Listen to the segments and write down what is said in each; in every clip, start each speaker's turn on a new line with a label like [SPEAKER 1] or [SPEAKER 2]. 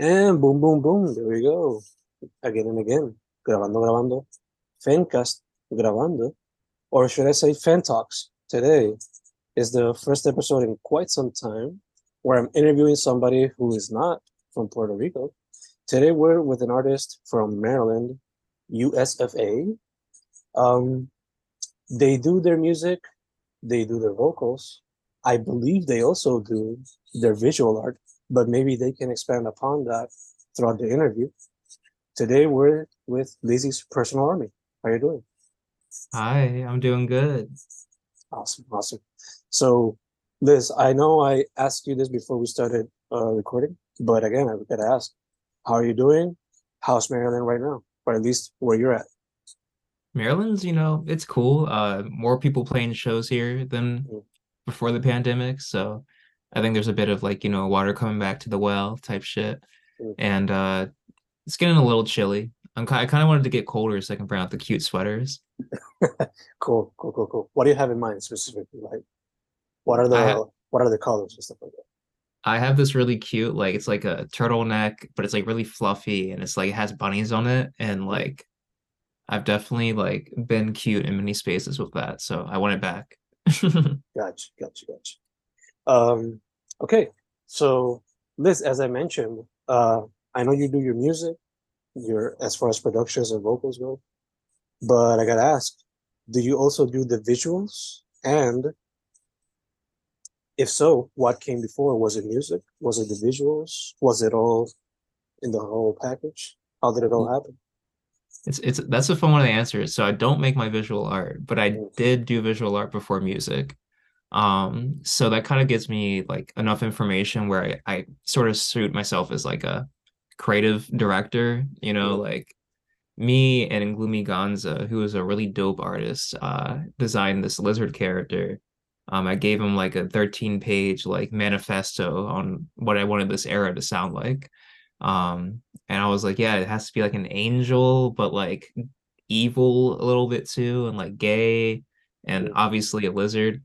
[SPEAKER 1] And boom, boom, boom. There we go. Again and again. Grabando, grabando. Fencast, grabando. Or should I say FEN Talks? Today is the first episode in quite some time where I'm interviewing somebody who is not from Puerto Rico. Today we're with an artist from Maryland, USFA. Um, they do their music, they do their vocals. I believe they also do their visual art but maybe they can expand upon that throughout the interview. Today we're with Lizzy's personal army. How are you doing?
[SPEAKER 2] Hi, I'm doing good.
[SPEAKER 1] Awesome, awesome. So, Liz, I know I asked you this before we started uh, recording, but again, I've gotta ask, how are you doing? How's Maryland right now, or at least where you're at?
[SPEAKER 2] Maryland's, you know, it's cool. Uh, more people playing shows here than mm. before the pandemic, so I think there's a bit of like, you know, water coming back to the well type shit. Mm. And uh it's getting a little chilly. I'm I kind of wanted to get colder so I can bring out the cute sweaters.
[SPEAKER 1] cool, cool, cool, cool. What do you have in mind specifically? Like what are the have, what are the colors and stuff like that?
[SPEAKER 2] I have this really cute, like it's like a turtleneck, but it's like really fluffy and it's like it has bunnies on it. And like I've definitely like been cute in many spaces with that. So I want it back.
[SPEAKER 1] gotcha, gotcha, gotcha. Um, okay, so Liz, as I mentioned, uh, I know you do your music, your as far as productions and vocals go, but I gotta ask, do you also do the visuals? And if so, what came before? Was it music? Was it the visuals? Was it all in the whole package? How did it all mm. happen?
[SPEAKER 2] It's it's that's a fun one to answer. So I don't make my visual art, but I mm. did do visual art before music. Um, so that kind of gives me like enough information where I, I sort of suit myself as like a creative director, you know, like me and Gloomy Gonza, who is a really dope artist, uh, designed this lizard character. Um, I gave him like a 13 page like manifesto on what I wanted this era to sound like. Um, and I was like, yeah, it has to be like an angel, but like evil a little bit too, and like gay, and obviously a lizard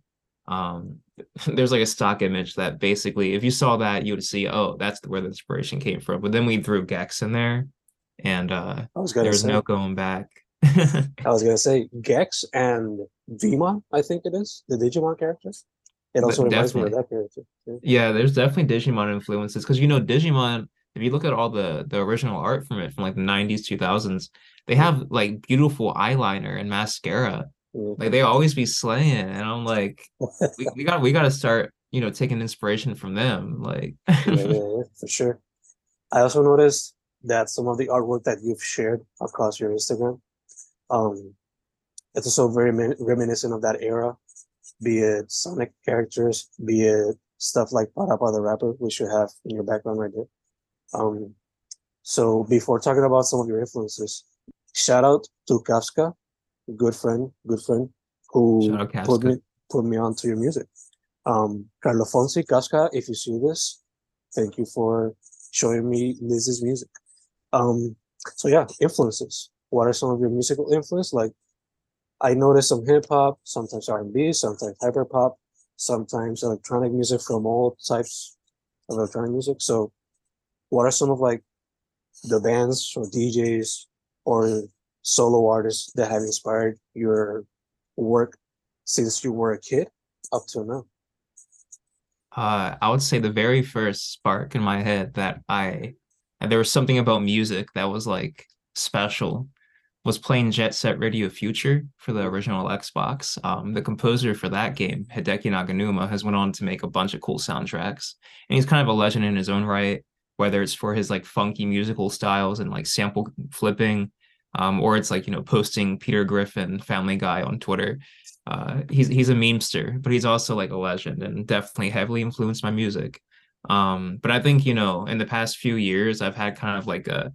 [SPEAKER 2] um there's like a stock image that basically if you saw that you would see oh that's where the inspiration came from. But then we threw gex in there and uh there's no going back.
[SPEAKER 1] I was gonna say gex and Veemon i think it is the digimon character. It also but reminds
[SPEAKER 2] definitely. me of that character yeah, yeah there's definitely digimon influences because you know digimon if you look at all the the original art from it from like the 90s 2000s they have like beautiful eyeliner and mascara like they always be slaying, and I'm like, we, we got we got to start, you know, taking inspiration from them. Like,
[SPEAKER 1] yeah, yeah, for sure. I also noticed that some of the artwork that you've shared across your Instagram, um, it's also very reminiscent of that era, be it Sonic characters, be it stuff like Parappa the Rapper, which you have in your background right there. Um, so before talking about some of your influences, shout out to Kafka good friend, good friend, who put me put me onto your music. Um, Carlo Fonsi, Casca, if you see this, thank you for showing me Liz's music. Um, so yeah, influences. What are some of your musical influence? Like, I noticed some hip hop, sometimes R and B, sometimes hyper pop, sometimes electronic music from all types of electronic music. So, what are some of like the bands or DJs or solo artists that have inspired your work since you were a kid up to now?
[SPEAKER 2] Uh, I would say the very first spark in my head that I, there was something about music that was like special was playing Jet Set Radio Future for the original Xbox. Um, the composer for that game, Hideki Naganuma, has went on to make a bunch of cool soundtracks, and he's kind of a legend in his own right. Whether it's for his like funky musical styles and like sample flipping, um, or it's like you know posting Peter Griffin, Family Guy on Twitter. Uh, he's he's a memester, but he's also like a legend and definitely heavily influenced my music. Um, but I think you know in the past few years I've had kind of like a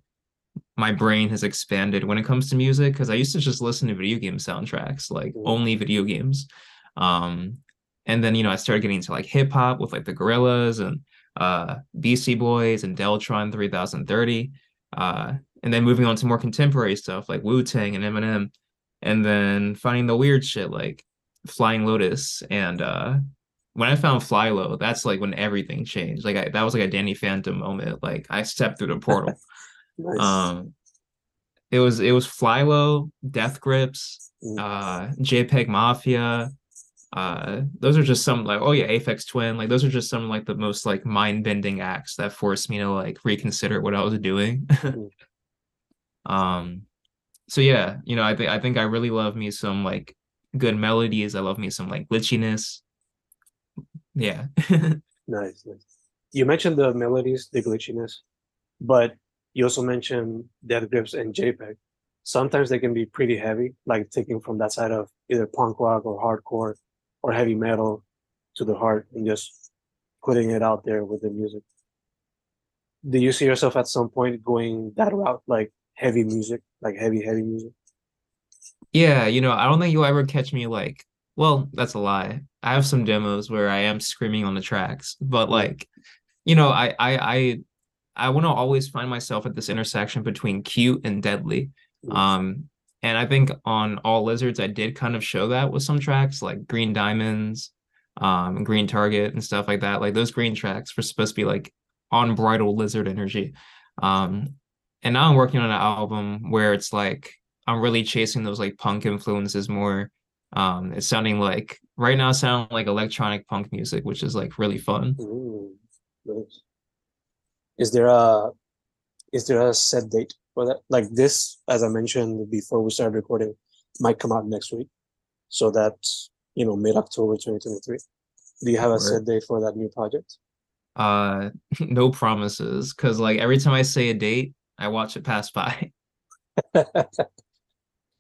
[SPEAKER 2] my brain has expanded when it comes to music because I used to just listen to video game soundtracks, like only video games. Um, and then you know I started getting into like hip hop with like the Gorillaz and uh Beastie Boys and Deltron 3030. Uh, and then moving on to more contemporary stuff like Wu Tang and Eminem, and then finding the weird shit like Flying Lotus and uh, when I found FlyLo, that's like when everything changed. Like I, that was like a Danny Phantom moment. Like I stepped through the portal.
[SPEAKER 1] Nice.
[SPEAKER 2] um, it was it was FlyLo, Death Grips, uh, JPEG Mafia. Uh, those are just some like oh yeah, Aphex Twin. Like those are just some like the most like mind bending acts that forced me to like reconsider what I was doing. Um, so yeah, you know, I think I think I really love me some like good melodies. I love me some like glitchiness. Yeah.
[SPEAKER 1] Nice, nice. You mentioned the melodies, the glitchiness, but you also mentioned death grips and JPEG. Sometimes they can be pretty heavy, like taking from that side of either punk rock or hardcore or heavy metal to the heart and just putting it out there with the music. Do you see yourself at some point going that route, like heavy music, like heavy, heavy music?
[SPEAKER 2] Yeah, you know, I don't think you'll ever catch me like, well, that's a lie. I have some demos where I am screaming on the tracks, but like, you know, I I I I want to always find myself at this intersection between cute and deadly. Um, and I think on All Lizards, I did kind of show that with some tracks like Green Diamonds, um, Green Target and stuff like that. Like those green tracks were supposed to be like unbridled lizard energy. Um, and now I'm working on an album where it's like I'm really chasing those like punk influences more. Um, it's sounding like right now, sounding like electronic punk music, which is like really fun.
[SPEAKER 1] Nice. Is there a is there a set date for that? Like this, as I mentioned before we started recording, might come out next week. So that's you know mid October 2023. Do you have a set date for that new project?
[SPEAKER 2] Uh, no promises, because like every time I say a date, I watch it pass by.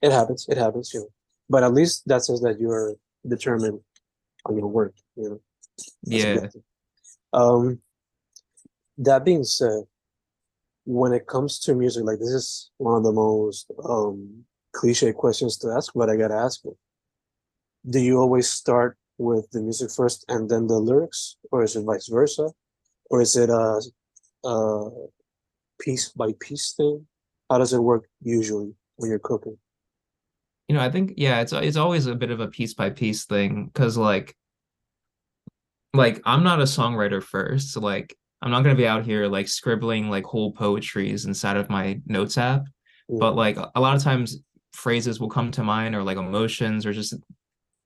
[SPEAKER 1] It happens. It happens, you know. But at least that says that you're determined on your work, you know. That's
[SPEAKER 2] Yeah.
[SPEAKER 1] Um, that being said, when it comes to music, like this is one of the most um cliche questions to ask, but I gotta ask it. Do you always start with the music first and then the lyrics, or is it vice versa, or is it a, a piece by piece thing? How does it work usually when you're cooking?
[SPEAKER 2] You know, I think yeah, it's it's always a bit of a piece by piece thing because like like I'm not a songwriter first, so like I'm not gonna be out here like scribbling like whole poetries inside of my notes app. But like a lot of times phrases will come to mind or like emotions or just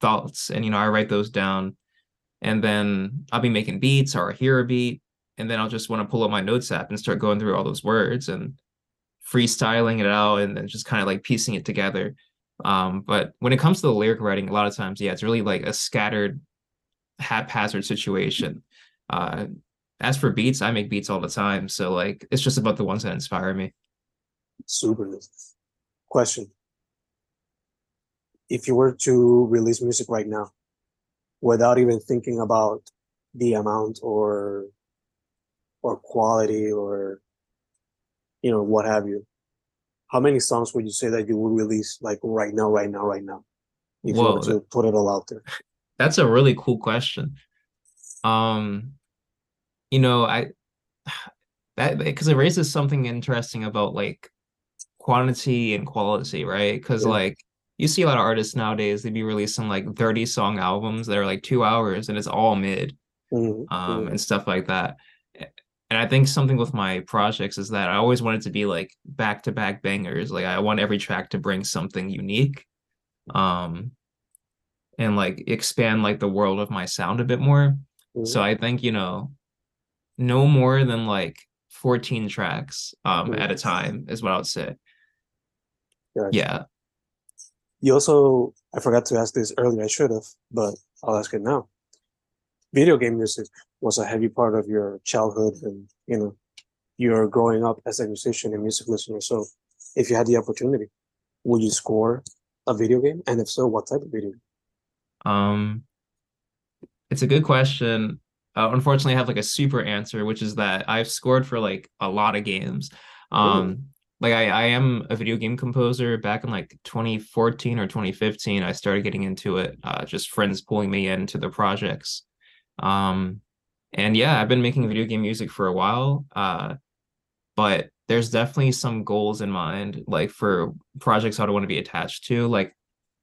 [SPEAKER 2] thoughts and you know I write those down and then I'll be making beats or I hear a beat and then I'll just want to pull up my notes app and start going through all those words and freestyling it out and then just kind of like piecing it together. Um, but when it comes to the lyric writing, a lot of times, yeah, it's really like a scattered, haphazard situation. Uh, as for beats, I make beats all the time, so like it's just about the ones that inspire me.
[SPEAKER 1] Super. Question. If you were to release music right now, without even thinking about the amount or or quality or you know what have you, how many songs would you say that you would release like right now, right now, right now? If you were to put it all out there.
[SPEAKER 2] That's a really cool question. Um, you know, I that because it raises something interesting about like quantity and quality, right? Because
[SPEAKER 1] Yeah.
[SPEAKER 2] like you see a lot of artists nowadays, they'd be releasing like 30 song albums that are like two hours and it's all mid,
[SPEAKER 1] Mhm,
[SPEAKER 2] um,
[SPEAKER 1] mhm.
[SPEAKER 2] and stuff like that. And I think something with my projects is that I always wanted to be like back to back bangers. Like I want every track to bring something unique. Um, and like expand like the world of my sound a bit more.
[SPEAKER 1] Mhm.
[SPEAKER 2] So I think, you know, no more than like 14 tracks um
[SPEAKER 1] Mhm.
[SPEAKER 2] at a time is what I would say.
[SPEAKER 1] Gotcha.
[SPEAKER 2] Yeah.
[SPEAKER 1] You also, I forgot to ask this earlier. I should have, but I'll ask it now. Video game music was a heavy part of your childhood, and you know, you're growing up as a musician and music listener. So, if you had the opportunity, would you score a video game? And if so, what type of video game?
[SPEAKER 2] Um it's a good question. Uh, unfortunately, I have like a super answer, which is that I've scored for like a lot of games. Um like I, I am a video game composer back in like 2014 or 2015 I started getting into it uh just friends pulling me into the projects um and yeah I've been making video game music for a while uh but there's definitely some goals in mind like for projects I don't want to be attached to like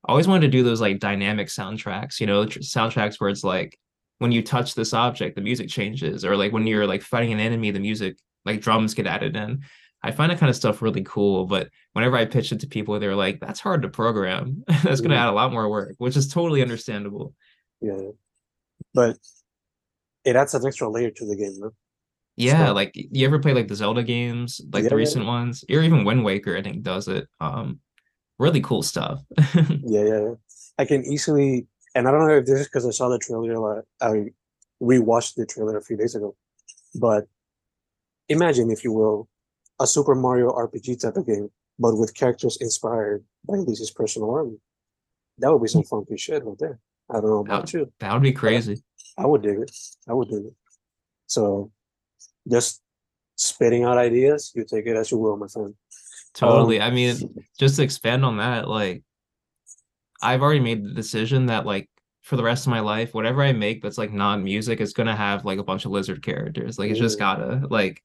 [SPEAKER 2] I always wanted to do those like dynamic soundtracks you know tr- soundtracks where it's like when you touch this object, the music changes, or like when you're like fighting an enemy, the music like drums get added in. I find that kind of stuff really cool, but whenever I pitch it to people, they're like, "That's hard to program. That's going to
[SPEAKER 1] Mm.
[SPEAKER 2] add a lot more work," which is totally understandable.
[SPEAKER 1] Yeah, but it adds an extra layer to the game, no?
[SPEAKER 2] Yeah,
[SPEAKER 1] So-
[SPEAKER 2] like you ever play like the Zelda games, like
[SPEAKER 1] Yeah,
[SPEAKER 2] the
[SPEAKER 1] yeah.
[SPEAKER 2] recent ones, or even Wind Waker, I think does it. Um, really cool stuff.
[SPEAKER 1] Yeah, yeah, yeah. I can easily, and I don't know if this is because I saw the trailer. Like I rewatched the trailer a few days ago, but imagine, if you will, a Super Mario RPG type of game, but with characters inspired by Lizzy's personal army. That would be some funky shit right there. I don't know about you.
[SPEAKER 2] That would be crazy.
[SPEAKER 1] I would dig it. I would dig it. So, just spitting out ideas. You take it as you will, my friend.
[SPEAKER 2] Totally.
[SPEAKER 1] Um,
[SPEAKER 2] I mean, just to expand on that, like I've already made the decision that like for the rest of my life, whatever I make that's like non-music is gonna have like a bunch of lizard characters. Like it's just gotta like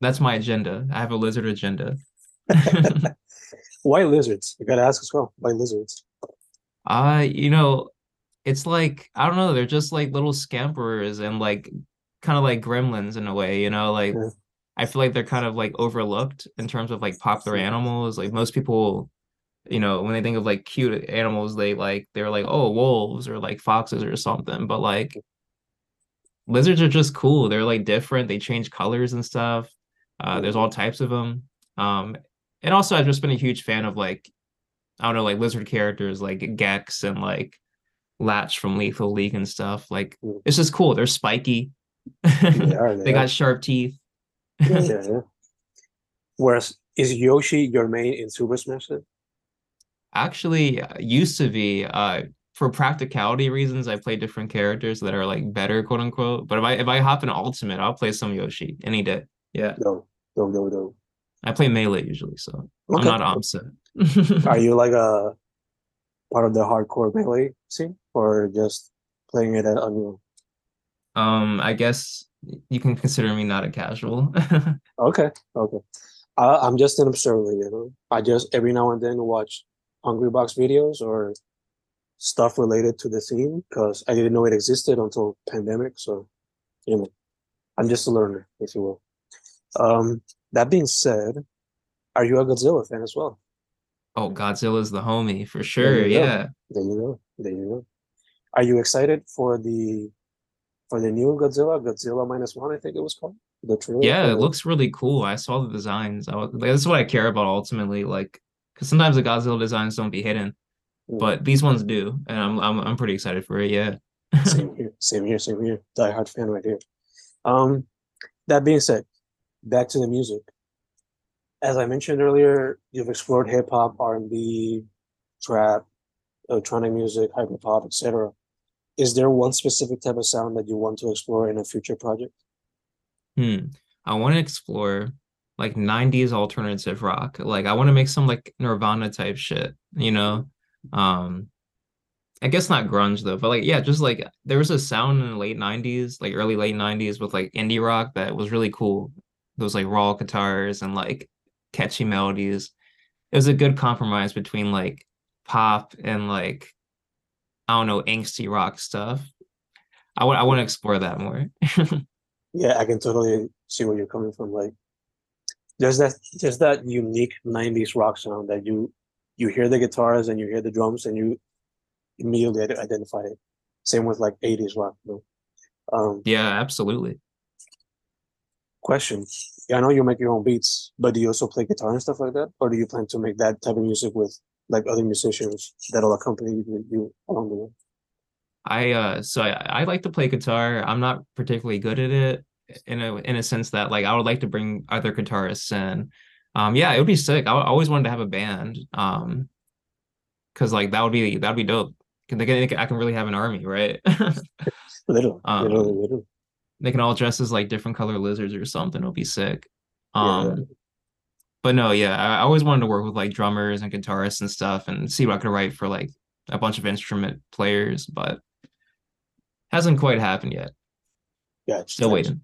[SPEAKER 2] that's my agenda. I have a lizard agenda.
[SPEAKER 1] Why lizards? You gotta ask as well. Why lizards?
[SPEAKER 2] Uh, you know, it's like I don't know, they're just like little scamperers and like kind of like gremlins in a way, you know, like
[SPEAKER 1] Yeah.
[SPEAKER 2] I feel like they're kind of like overlooked in terms of like popular animals. Like most people, you know, when they think of like cute animals, they like they're like, oh, wolves or like foxes or something. But like lizards are just cool. They're like different. They change colors and stuff. Uh, there's all types of them. Um, and also I've just been a huge fan of like I don't know, like lizard characters like Gex and like Latch from Lethal League and stuff. Like
[SPEAKER 1] Mm.
[SPEAKER 2] it's just cool. They're spiky.
[SPEAKER 1] They are,
[SPEAKER 2] they
[SPEAKER 1] are.
[SPEAKER 2] got sharp teeth.
[SPEAKER 1] yeah. Whereas is Yoshi your main in Super Smash then?
[SPEAKER 2] Actually, uh, used to be uh for practicality reasons, I play different characters that are like better, quote unquote. But if I if I hop in Ultimate, I'll play some Yoshi any day. Yeah,
[SPEAKER 1] No, no, no, no.
[SPEAKER 2] I play melee usually, so I'm not opposite.
[SPEAKER 1] Are you like a part of the hardcore melee scene, or just playing it at on your?
[SPEAKER 2] Um, I guess you can consider me not a casual.
[SPEAKER 1] Okay, okay. I, I'm just an observer, you know. I just every now and then watch Hungrybox videos or stuff related to the scene because I didn't know it existed until pandemic. So, you know, I'm just a learner, if you will. Um, that being said, are you a Godzilla fan as well?
[SPEAKER 2] Oh, Godzilla's the homie for
[SPEAKER 1] There
[SPEAKER 2] sure.
[SPEAKER 1] go.
[SPEAKER 2] Yeah.
[SPEAKER 1] There you go. There you go. Are you excited for the for the new Godzilla, Godzilla minus one? I think it was called the trailer.
[SPEAKER 2] Yeah, it looks really cool. I saw the designs. I was, like, that's what I care about ultimately. Like, because sometimes the Godzilla designs don't be hidden,
[SPEAKER 1] Mm.
[SPEAKER 2] but these ones do, and I'm I'm I'm pretty excited for it. Yeah.
[SPEAKER 1] Same here, same here, same here. Die hard fan right here. Um, that being said, back to the music. As I mentioned earlier, you've explored hip hop, R and B, trap, electronic music, hyper pop, etc. Is there one specific type of sound that you want to explore in a future project?
[SPEAKER 2] Hmm. I want to explore like 90s alternative rock. Like I want to make some like Nirvana type shit, you know? Um I guess not grunge though, but like yeah, just like there was a sound in the late 90s, like early late 90s with like indie rock that was really cool. Those like raw guitars and like catchy melodies. It was a good compromise between like pop and like I don't know, angsty rock stuff. I want I want to explore that more.
[SPEAKER 1] Yeah, I can totally see where you're coming from. Like, there's that there's that unique '90s rock sound that you you hear the guitars and you hear the drums and you immediately identify it. Same with like '80s rock. You know? Um,
[SPEAKER 2] Yeah, absolutely.
[SPEAKER 1] question: yeah, I know you make your own beats, but do you also play guitar and stuff like that, or do you plan to make that type of music with like other musicians that'll accompany you, along the way?
[SPEAKER 2] I uh so I, I like to play guitar. I'm not particularly good at it in a in a sense that like I would like to bring other guitarists in. Um yeah, it would be sick. I, I always wanted to have a band. Um because like that would be that would be dope. Can They can, I can really have an army, right?
[SPEAKER 1] Literally,
[SPEAKER 2] Um,
[SPEAKER 1] literally, literally.
[SPEAKER 2] They can all dress as like different color lizards or something. It'll be sick.
[SPEAKER 1] Yeah.
[SPEAKER 2] But no, yeah, I, I always wanted to work with like drummers and guitarists and stuff and see what I could write for like a bunch of instrument players, but hasn't quite happened yet.
[SPEAKER 1] Yeah,
[SPEAKER 2] Still waiting.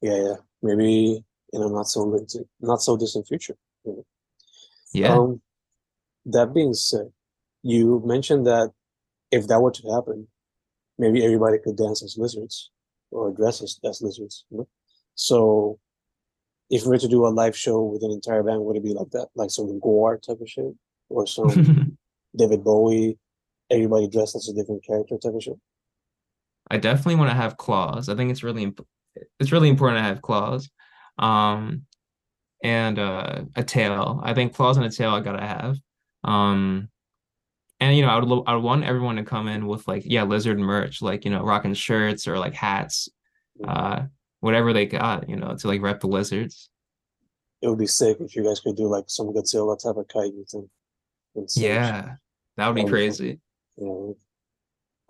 [SPEAKER 1] Yeah, yeah. Maybe in a not so not so distant future.
[SPEAKER 2] Yeah.
[SPEAKER 1] Um, that being said, you mentioned that if that were to happen, maybe everybody could dance as lizards or dress as, as lizards. You know? So if we were to do a live show with an entire band, would it be like that? Like some Gwar type of shit? Or some David Bowie, everybody dressed as a different character type of shit?
[SPEAKER 2] I definitely want to have claws. I think it's really imp- it's really important to have claws. Um and uh a tail. I think claws and a tail I gotta have. Um and you know, I would lo- I would want everyone to come in with like yeah, lizard merch, like you know, rocking shirts or like hats, uh, whatever they got, you know, to like rep the lizards.
[SPEAKER 1] It would be sick if you guys could do like some Godzilla type of kaiju thing. and such.
[SPEAKER 2] Yeah, that would
[SPEAKER 1] be fun.
[SPEAKER 2] crazy.
[SPEAKER 1] You know,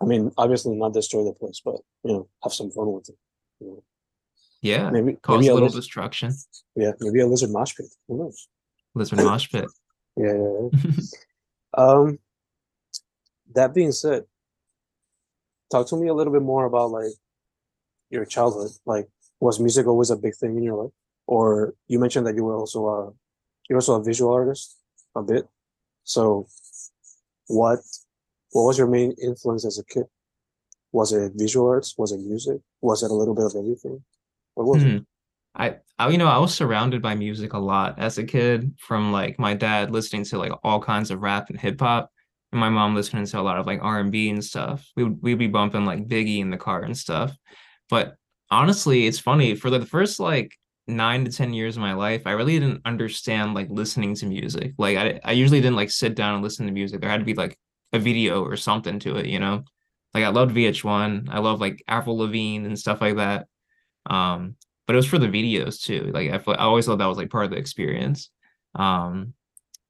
[SPEAKER 1] I mean, obviously not destroy the place, but you know, have some fun with it. You know,
[SPEAKER 2] Yeah,
[SPEAKER 1] maybe
[SPEAKER 2] cause
[SPEAKER 1] maybe
[SPEAKER 2] a
[SPEAKER 1] a
[SPEAKER 2] little
[SPEAKER 1] lizard,
[SPEAKER 2] destruction.
[SPEAKER 1] yeah, maybe a lizard mosh pit. Who knows?
[SPEAKER 2] Lizard mosh pit.
[SPEAKER 1] Yeah, yeah, yeah. Um, that being said, talk to me a little bit more about like your childhood. Like, was music always a big thing in your life? Or you mentioned that you were also a you're also a visual artist a bit. So, what what was your main influence as a kid? Was it visual arts? Was it music? Was it a little bit of everything? What was
[SPEAKER 2] Hmm.
[SPEAKER 1] it?
[SPEAKER 2] I, I, you know, I was surrounded by music a lot as a kid, from like my dad listening to like all kinds of rap and hip hop, and my mom listening to a lot of like R and B and stuff. We would we'd be bumping like Biggie in the car and stuff. But honestly, it's funny for the first like nine to ten years of my life, I really didn't understand like listening to music. Like I I usually didn't like sit down and listen to music. There had to be like a video or something to it, you know. Like I loved VH1. I love like Avril Lavigne and stuff like that. Um, but it was for the videos too. Like I, I always thought that was like part of the experience. Um,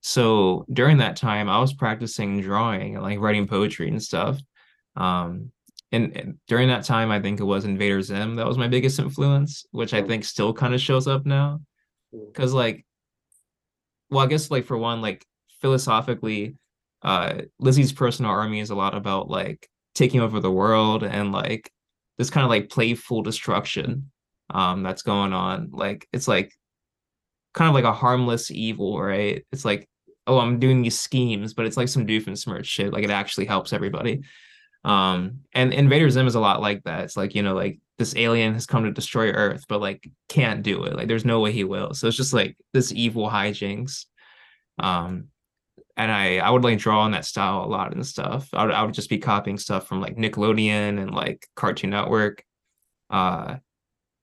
[SPEAKER 2] so during that time, I was practicing drawing and like writing poetry and stuff. Um, and, and during that time, I think it was Invader Zim that was my biggest influence, which I
[SPEAKER 1] Mm,
[SPEAKER 2] think still kind of shows up now.
[SPEAKER 1] mm,
[SPEAKER 2] Because like, well, I guess like for one, like philosophically, uh, Lizzy's personal army is a lot about like taking over the world and like this kind of like playful destruction um that's going on. Like it's like kind of like a harmless evil, right? It's like, oh, I'm doing these schemes, but it's like some doofenshmirtz shit. Like it actually helps everybody. Um, and Invader Zim is a lot like that. It's like, you know, like this alien has come to destroy Earth, but like can't do it. Like there's no way he will. So it's just like this evil hijinks. Um, and I I would like draw in that style a lot and stuff. I would I would just be copying stuff from like Nickelodeon and like Cartoon Network. Uh,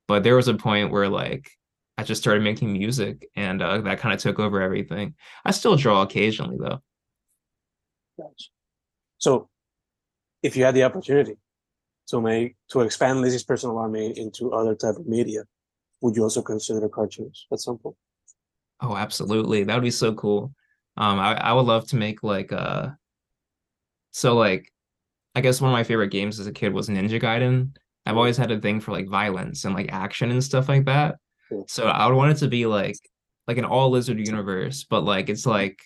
[SPEAKER 2] but there was a point where like I just started making music and uh, that kind of took over everything. I still draw occasionally though.
[SPEAKER 1] So, if you had the opportunity to make to expand Lizzy's personal army into other type of media, would you also consider cartoons at some point?
[SPEAKER 2] Oh, absolutely. That would be so cool. Um, I, I would love to make like uh so like I guess one of my favorite games as a kid was Ninja Gaiden. I've always had a thing for like violence and like action and stuff like that. So I would want it to be like like an all lizard universe, but like it's like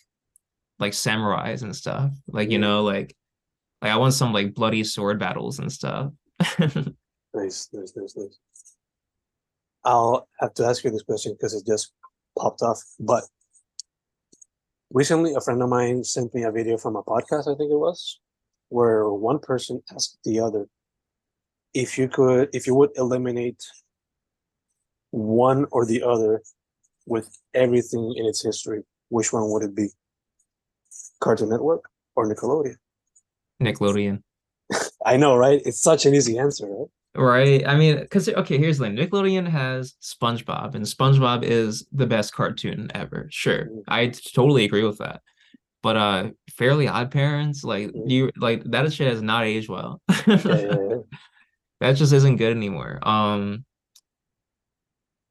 [SPEAKER 2] like samurais and stuff. Like, you know, like like I want some like bloody sword battles and stuff.
[SPEAKER 1] Nice, nice, nice, nice. I'll have to ask you this question because it just popped off. But recently, a friend of mine sent me a video from a podcast, I think it was, where one person asked the other if you could, if you would eliminate one or the other with everything in its history, which one would it be? Cartoon Network or Nickelodeon?
[SPEAKER 2] Nickelodeon.
[SPEAKER 1] I know, right? It's such an easy answer, right?
[SPEAKER 2] Right. I mean, because okay, here's the thing. Nickelodeon has SpongeBob, and SpongeBob is the best cartoon ever. Sure.
[SPEAKER 1] Mm,
[SPEAKER 2] I totally agree with that. But uh Fairly Odd Parents, like
[SPEAKER 1] mm.
[SPEAKER 2] you like that shit has not aged well.
[SPEAKER 1] Yeah, yeah, yeah.
[SPEAKER 2] That just isn't good anymore. Um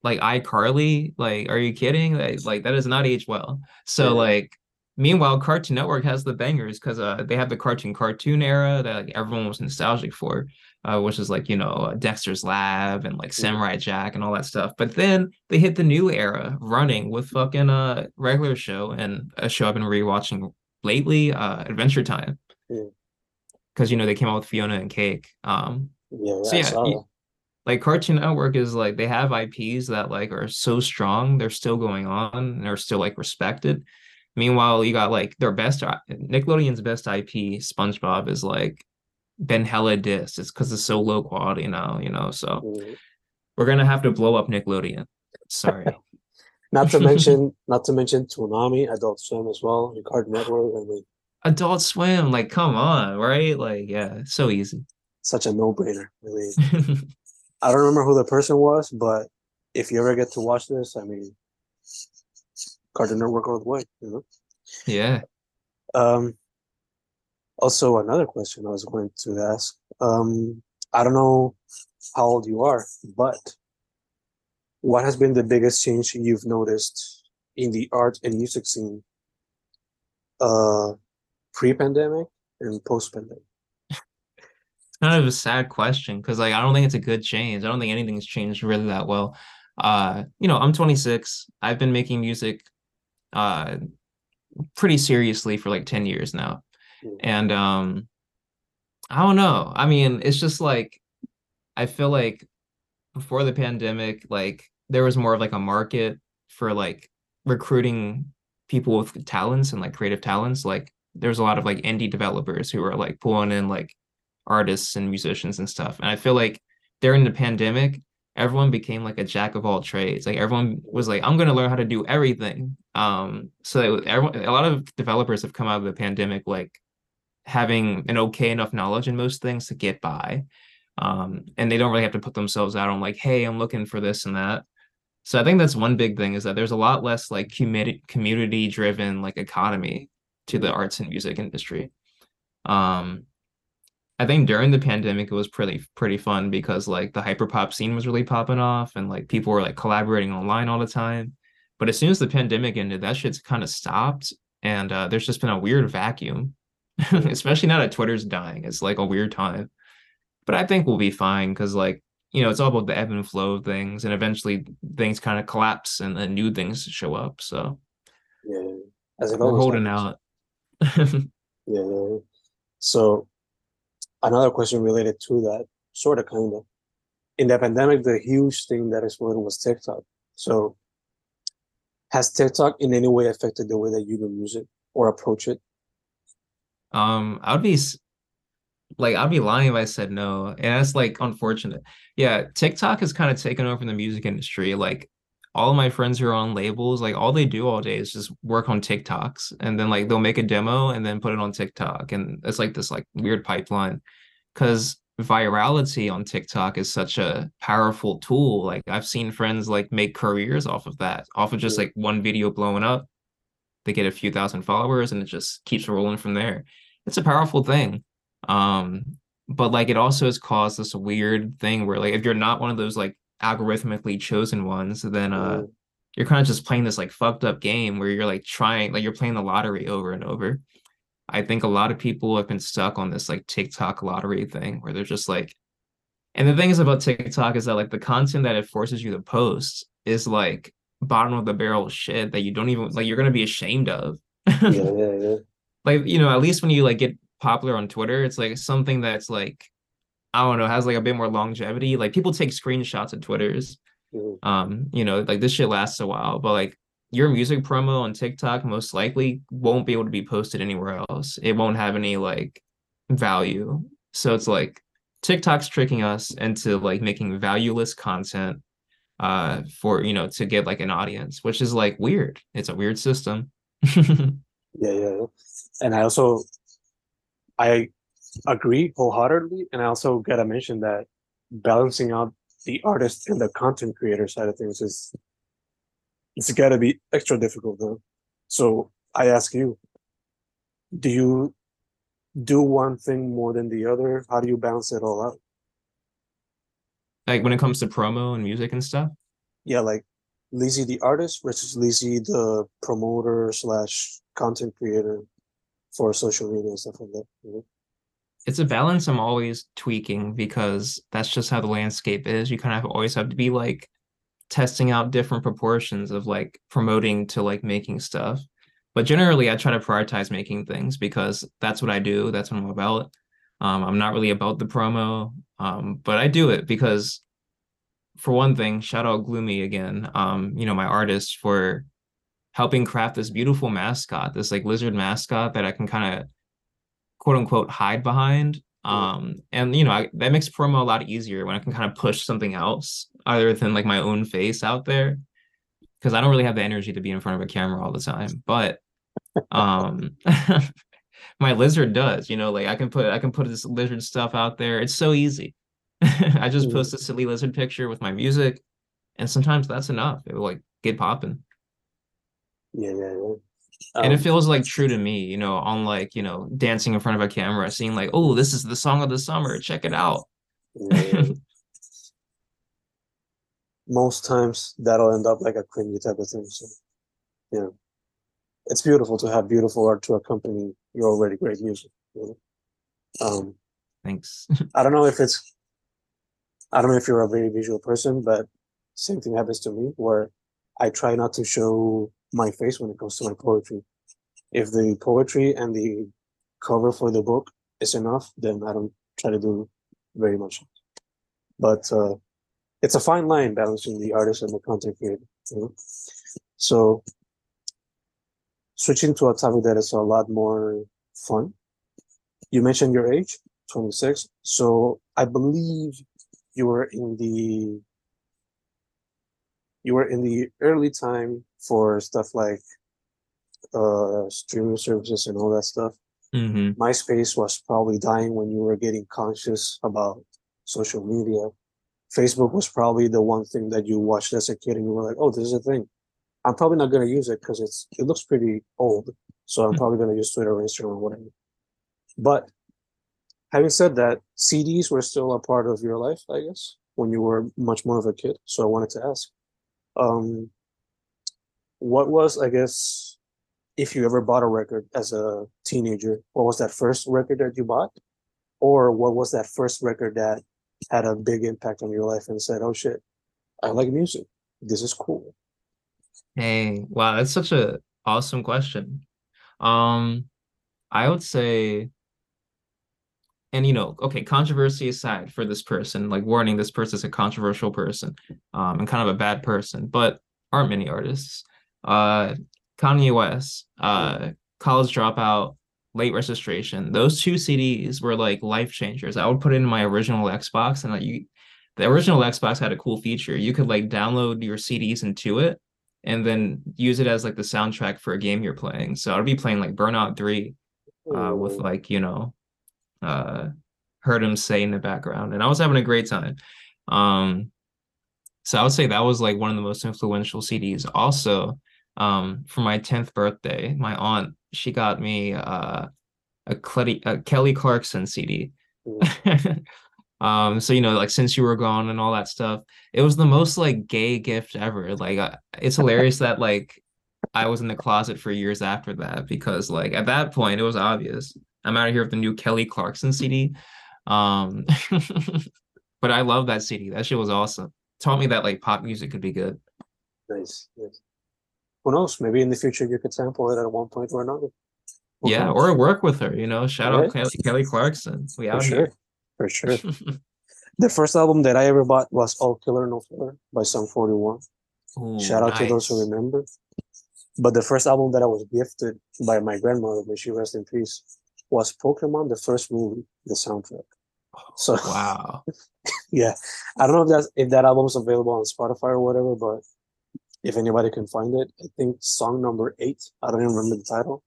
[SPEAKER 2] like iCarly, like are you kidding? Like, like that does not age well. So like meanwhile Cartoon Network has the bangers because uh they have the cartoon cartoon era that like everyone was nostalgic for, uh which is like, you know, uh, Dexter's Lab and like Samurai Jack and all that stuff. But then they hit the new era running with fucking uh regular show and a show I've been rewatching lately, uh Adventure Time.
[SPEAKER 1] mm.
[SPEAKER 2] Because you know they came out with Fiona and Cake. Um
[SPEAKER 1] Yeah,
[SPEAKER 2] so yeah,
[SPEAKER 1] saw
[SPEAKER 2] y-
[SPEAKER 1] that.
[SPEAKER 2] like Cartoon Network is like they have IPs that like are so strong, they're still going on and are still like respected. Meanwhile, you got like their best Nickelodeon's best IP, SpongeBob, is like been hella dissed. It's because it's so low quality now, you know. So
[SPEAKER 1] Mhm.
[SPEAKER 2] we're gonna have to blow up Nickelodeon. Sorry.
[SPEAKER 1] Not to mention, not to mention Toonami, Adult Swim as well, Cartoon Network. I mean,
[SPEAKER 2] Adult Swim, like, come on, right? Like, yeah, so easy.
[SPEAKER 1] such a no-brainer. Mean, I don't remember who the person was, but if you ever get to watch this, I mean, Cartoon Network all the way. You know.
[SPEAKER 2] yeah.
[SPEAKER 1] Um. Also, another question I was going to ask. Um, I don't know how old you are, but what has been the biggest change you've noticed in the art and music scene, uh, pre-pandemic and post-pandemic?
[SPEAKER 2] kind of a sad question because like I don't think it's a good change. I don't think anything's changed really that well. Uh, you know, I'm 26. I've been making music uh pretty seriously for like 10 years now.
[SPEAKER 1] Mm.
[SPEAKER 2] And um I don't know. I mean, it's just like I feel like before the pandemic, like there was more of like a market for like recruiting people with talents and like creative talents. Like there's a lot of like indie developers who are like pulling in like artists and musicians and stuff. And I feel like during the pandemic, everyone became like a jack of all trades. Like everyone was like, I'm gonna learn how to do everything. Um, so everyone, a lot of developers have come out of the pandemic like having an okay enough knowledge in most things to get by. Um, and they don't really have to put themselves out on like, hey, I'm looking for this and that. So I think that's one big thing is that there's a lot less like community driven like economy to the arts and music industry. Um, I think during the pandemic it was pretty pretty fun because like the hyperpop scene was really popping off and like people were like collaborating online all the time. But as soon as the pandemic ended, that shit's kind of stopped and uh, there's just been a weird vacuum, especially now that Twitter's dying. It's like a weird time. But I think we'll be fine because like you know it's all about the ebb and flow of things, and eventually things kind of collapse and then new things show up. So
[SPEAKER 1] Yeah, as it
[SPEAKER 2] we're
[SPEAKER 1] always
[SPEAKER 2] holding
[SPEAKER 1] happens.
[SPEAKER 2] out.
[SPEAKER 1] Yeah. So another question related to that, sort of, kind of. In the pandemic, the huge thing that exploded was TikTok. So has TikTok in any way affected the way that you do music or approach it?
[SPEAKER 2] Um, I would be like I'd be lying if I said no. And that's like unfortunate. Yeah, TikTok has kind of taken over the music industry. Like all of my friends who are on labels, like all they do all day is just work on TikToks and then like they'll make a demo and then put it on TikTok. And it's like this like weird pipeline because virality on TikTok is such a powerful tool. Like I've seen friends like make careers off of that, off of just like one video blowing up. They get a few thousand followers and it just keeps rolling from there. It's a powerful thing. Um, but like it also has caused this weird thing where like if you're not one of those like algorithmically chosen ones, then uh
[SPEAKER 1] Mm,
[SPEAKER 2] you're kind of just playing this like fucked up game where you're like trying like you're playing the lottery over and over. I think a lot of people have been stuck on this like TikTok lottery thing where they're just like and the thing is about TikTok is that like the content that it forces you to post is like bottom of the barrel shit that you don't even like you're gonna be ashamed of.
[SPEAKER 1] yeah, yeah, yeah.
[SPEAKER 2] like you know at least when you like get popular on Twitter it's like something that's like I don't know has like a bit more longevity like people take screenshots of Twitters
[SPEAKER 1] Mhm.
[SPEAKER 2] um you know like this shit lasts a while but like your music promo on TikTok most likely won't be able to be posted anywhere else it won't have any like value so it's like TikTok's tricking us into like making valueless content uh for you know to get like an audience which is like weird it's a weird system
[SPEAKER 1] Yeah, yeah. And I also, I agree wholeheartedly. And I also gotta mention that balancing out the artist and the content creator side of things is, it's gotta be extra difficult though. So I ask you, do you do one thing more than the other? How do you balance it all out?
[SPEAKER 2] like when it comes to promo and music and stuff
[SPEAKER 1] Yeah, like Lizzie the artist versus Lizzie the promoter slash content creator for social media and stuff like that. you know?
[SPEAKER 2] it's a balance I'm always tweaking because that's just how the landscape is. You kind of always have to be like testing out different proportions of like promoting to like making stuff. But generally, I try to prioritize making things because that's what I do. That's what I'm about. Um, I'm not really about the promo, um, but I do it because, for one thing, shout out Gloomy again. Um, you know, my artist for helping craft this beautiful mascot, this like lizard mascot that I can kind of quote unquote hide behind Um, and you know, I, that makes promo a lot easier when I can kind of push something else other than like my own face out there. Because I don't really have the energy to be in front of a camera all the time. But um my lizard does, you know, like I can put I can put this lizard stuff out there. It's so easy. I just
[SPEAKER 1] Mhm.
[SPEAKER 2] post a silly lizard picture with my music, and sometimes that's enough. It will like get popping.
[SPEAKER 1] Yeah, yeah, yeah.
[SPEAKER 2] and it
[SPEAKER 1] Um,
[SPEAKER 2] feels like true to me, you know, on like, you know, dancing in front of a camera, seeing like, oh, this is the song of the summer. Check it out.
[SPEAKER 1] yeah. Most times that'll end up like a cringy type of thing. So, yeah, it's beautiful to have beautiful art to accompany your already great music. You know? Um,
[SPEAKER 2] Thanks.
[SPEAKER 1] I don't know if it's, I don't know if you're a very visual person, but same thing happens to me where I try not to show my face when it comes to my poetry. If the poetry and the cover for the book is enough, then I don't try to do very much. But uh, it's a fine line balancing the artist and the content creator. You know? So switching to a topic that is a lot more fun. You mentioned your age, 26. So I believe you were in the you were in the early time for stuff like uh streaming services and all that stuff.
[SPEAKER 2] hmm
[SPEAKER 1] MySpace was probably dying when you were getting conscious about social media. Facebook was probably the one thing that you watched as a kid and you were like, oh, this is a thing. I'm probably not gonna use it because it's it looks pretty old. So I'm probably gonna use Twitter or Instagram or whatever. But having said that, CDs were still a part of your life, I guess, when you were much more of a kid. So I wanted to ask, um, what was, I guess, if you ever bought a record as a teenager, what was that first record that you bought? Or what was that first record that had a big impact on your life and said, oh shit, I like music. This is cool.
[SPEAKER 2] Hey, wow, that's such a awesome question. Um, I would say, and you know, okay, controversy aside for this person, like warning this person is a controversial person, um, and kind of a bad person, but aren't many artists. Uh, Kanye West, uh, College Dropout, Late Registration, those two CDs were like life changers. I would put it in my original Xbox, and like you, the original Xbox had a cool feature. You could like download your CDs into it and then use it as like the soundtrack for a game you're playing. So I'd be playing like Burnout 3 uh, with like, you know, uh, Heard 'Em Say in the background, and I was having a great time. Um, so I would say that was like one of the most influential CDs. Also, um, for my 10th birthday, my aunt, she got me uh, a, Kelly, a Kelly Clarkson CD.
[SPEAKER 1] mm,
[SPEAKER 2] Um, so you know, like since you were gone and all that stuff, it was the most like gay gift ever. Like uh, it's hilarious that like I was in the closet for years after that because like at that point it was obvious. I'm out of here with the new Kelly Clarkson CD. Um, but I love that CD. That shit was awesome. Taught me that like pop music could be good.
[SPEAKER 1] nice, nice. Who knows? Maybe in the future you could sample it at one point or another. Who
[SPEAKER 2] Yeah,
[SPEAKER 1] knows?
[SPEAKER 2] or work with her, you know. Shout out Kelly, Kelly Clarkson. We
[SPEAKER 1] For
[SPEAKER 2] out
[SPEAKER 1] sure.
[SPEAKER 2] here.
[SPEAKER 1] For sure. The first album that I ever bought was All Killer No Filler by Sum 41.
[SPEAKER 2] Ooh,
[SPEAKER 1] Shout out to those who remember. But the first album that I was gifted by my grandmother, may she rest in peace, was Pokemon, the first movie, the soundtrack. Oh, so
[SPEAKER 2] Wow.
[SPEAKER 1] yeah, I don't know if that's if that album's available on Spotify or whatever, but if anybody can find it, I think song number eight, I don't even remember the title,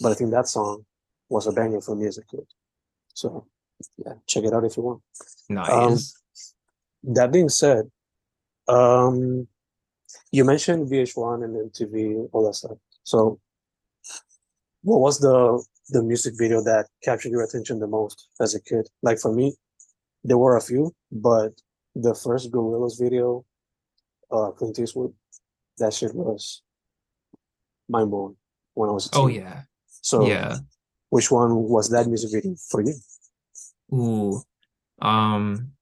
[SPEAKER 1] but I think that song was a banger for me as a kid. So yeah, check it out if you want.
[SPEAKER 2] Nice.
[SPEAKER 1] That being said, um, you mentioned VH1 and MTV, all that stuff. So, what was the the music video that captured your attention the most as a kid? Like for me, there were a few, but the first Gorillaz video, uh, Clint Eastwood, that shit was mind blowing when I was.
[SPEAKER 2] Oh yeah.
[SPEAKER 1] So,
[SPEAKER 2] Yeah.
[SPEAKER 1] which one was that music video for you?
[SPEAKER 2] Ooh. Um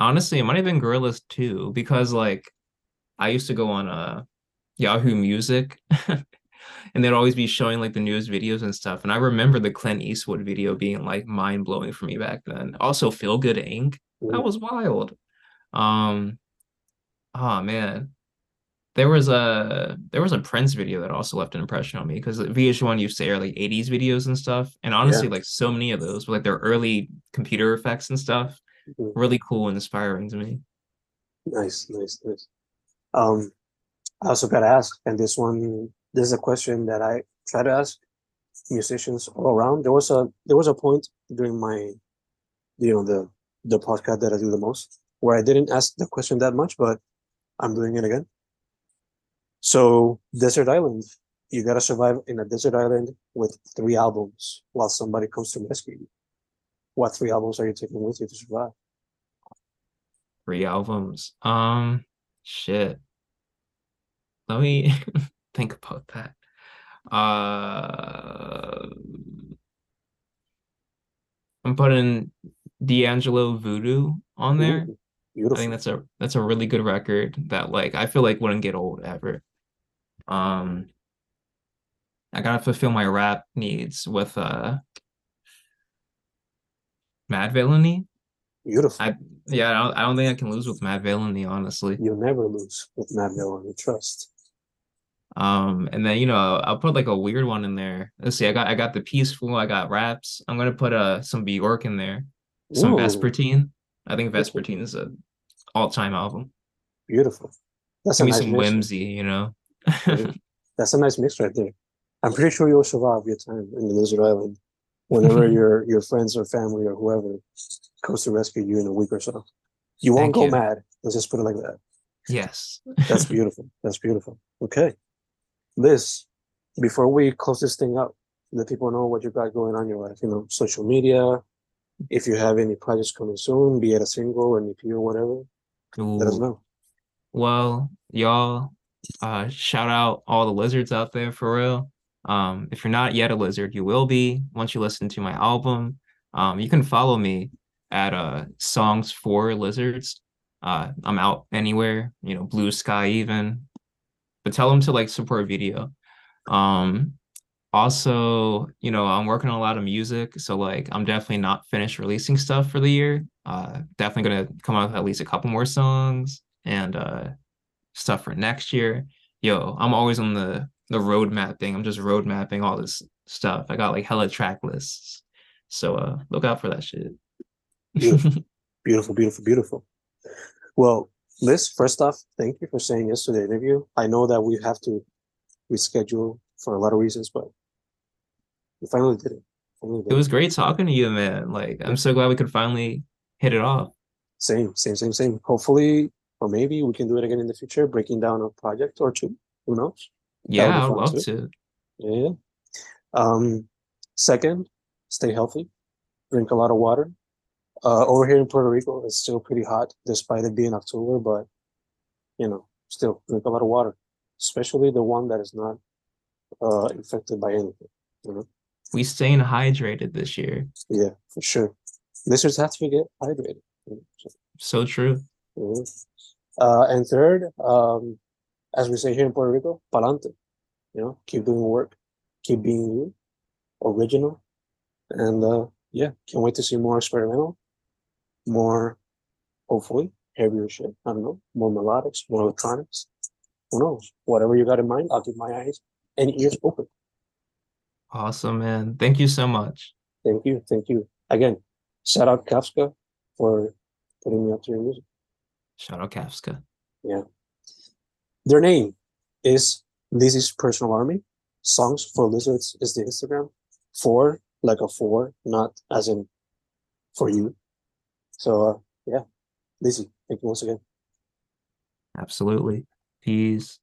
[SPEAKER 2] honestly, it might have been Gorillaz too, because like I used to go on uh Yahoo Music and they'd always be showing like the newest videos and stuff. And I remember the Clint Eastwood video being like mind blowing for me back then. Also, Feel Good Inc. That was wild. Um, oh man. There was a there was a Prince video that also left an impression on me because VH1 used to air like 80s videos and stuff. And honestly, like so many of those were like their early computer effects and stuff.
[SPEAKER 1] Mhm.
[SPEAKER 2] Really cool and inspiring to me.
[SPEAKER 1] Nice, nice, nice. Um, I also gotta ask, and this one, this is a question that I try to ask musicians all around. There was a there was a point during my, you know, the the podcast that I do the most where I didn't ask the question that much, but I'm doing it again. So, desert island, you gotta survive in a desert island with three albums while somebody comes to rescue you. What three albums are you taking with you to survive?
[SPEAKER 2] Three albums. Um, shit. Let me think about that. Uh, I'm putting D'Angelo Voodoo on there.
[SPEAKER 1] Ooh,
[SPEAKER 2] I think that's a that's a really good record that like I feel like wouldn't get old ever. Um, I gotta fulfill my rap needs with uh Madvillainy.
[SPEAKER 1] Beautiful.
[SPEAKER 2] I yeah, I don't, I don't think I can lose with Madvillainy, honestly.
[SPEAKER 1] You'll never lose with Madvillainy, trust.
[SPEAKER 2] Um, and then you know I'll put like a weird one in there. Let's see, I got I got the peaceful, I got raps. I'm gonna put uh some Bjork in there, some
[SPEAKER 1] Ooh,
[SPEAKER 2] Vespertine. I think. Vespertine is a all-time album.
[SPEAKER 1] beautiful. That's a
[SPEAKER 2] Give me
[SPEAKER 1] nice
[SPEAKER 2] some
[SPEAKER 1] mix.
[SPEAKER 2] whimsy, you know.
[SPEAKER 1] That's a nice mix right there. I'm pretty sure you'll survive your time in the desert island whenever your your friends or family or whoever comes to rescue you in a week or so. You won't
[SPEAKER 2] Thank
[SPEAKER 1] go
[SPEAKER 2] you.
[SPEAKER 1] mad. Let's just put it like that.
[SPEAKER 2] Yes.
[SPEAKER 1] That's beautiful. That's beautiful. Okay. Liz, before we close this thing up, let people know what you've got going on in your life, you know, social media. If you have any projects coming soon, be it a single, an EP or whatever, let us know.
[SPEAKER 2] Well, y'all, uh, shout out all the lizards out there for real. Um, if you're not yet a lizard, you will be once you listen to my album. Um, you can follow me at uh songs for lizards. Uh, I'm out anywhere, you know, Bluesky even. But tell them to like support video. Um, also, you know, I'm working on a lot of music, so like I'm definitely not finished releasing stuff for the year. Uh, definitely gonna come out with at least a couple more songs and uh stuff for next year. Yo, I'm always on the the road mapping. I'm just road mapping all this stuff. I got like hella track lists. So uh look out for that shit.
[SPEAKER 1] Beautiful. Beautiful, beautiful, beautiful. Well, Liz, first off, thank you for saying yes to the interview. I know that we have to reschedule for a lot of reasons, but we finally did it. Finally did
[SPEAKER 2] It was great talking to you, man. Like I'm so glad we could finally hit it off.
[SPEAKER 1] Same, same, same, same. Hopefully, or maybe we can do it again in the future, breaking down a project or two. Who knows?
[SPEAKER 2] Yeah, I'd love
[SPEAKER 1] too.
[SPEAKER 2] to.
[SPEAKER 1] Yeah. Um, second, stay healthy. Drink a lot of water. Uh, over here in Puerto Rico, it's still pretty hot, despite it being October. But you know, still drink a lot of water, especially the one that is not uh infected by anything. You know,
[SPEAKER 2] We staying hydrated this year.
[SPEAKER 1] yeah, for sure. Listeners have to get hydrated. so,
[SPEAKER 2] true.
[SPEAKER 1] mhm. Uh, and third, um, as we say here in Puerto Rico, palante. You know, keep doing work, keep being you, original, and uh, yeah, can't wait to see more experimental, more, hopefully, heavier shit. I don't know, more melodics, more electronics. Who knows? Whatever you got in mind, I'll keep my eyes and ears open.
[SPEAKER 2] Awesome, man. Thank you so much.
[SPEAKER 1] Thank you, thank you again. Shout out Kafka for putting me up to your music.
[SPEAKER 2] Shout out Kafka. Yeah.
[SPEAKER 1] Their name is Lizzy's Personal Army. Songs for Lizards is the Instagram. For like a four, not as in for you. So uh, yeah, Lizzie, thank you once again.
[SPEAKER 2] Absolutely. Peace.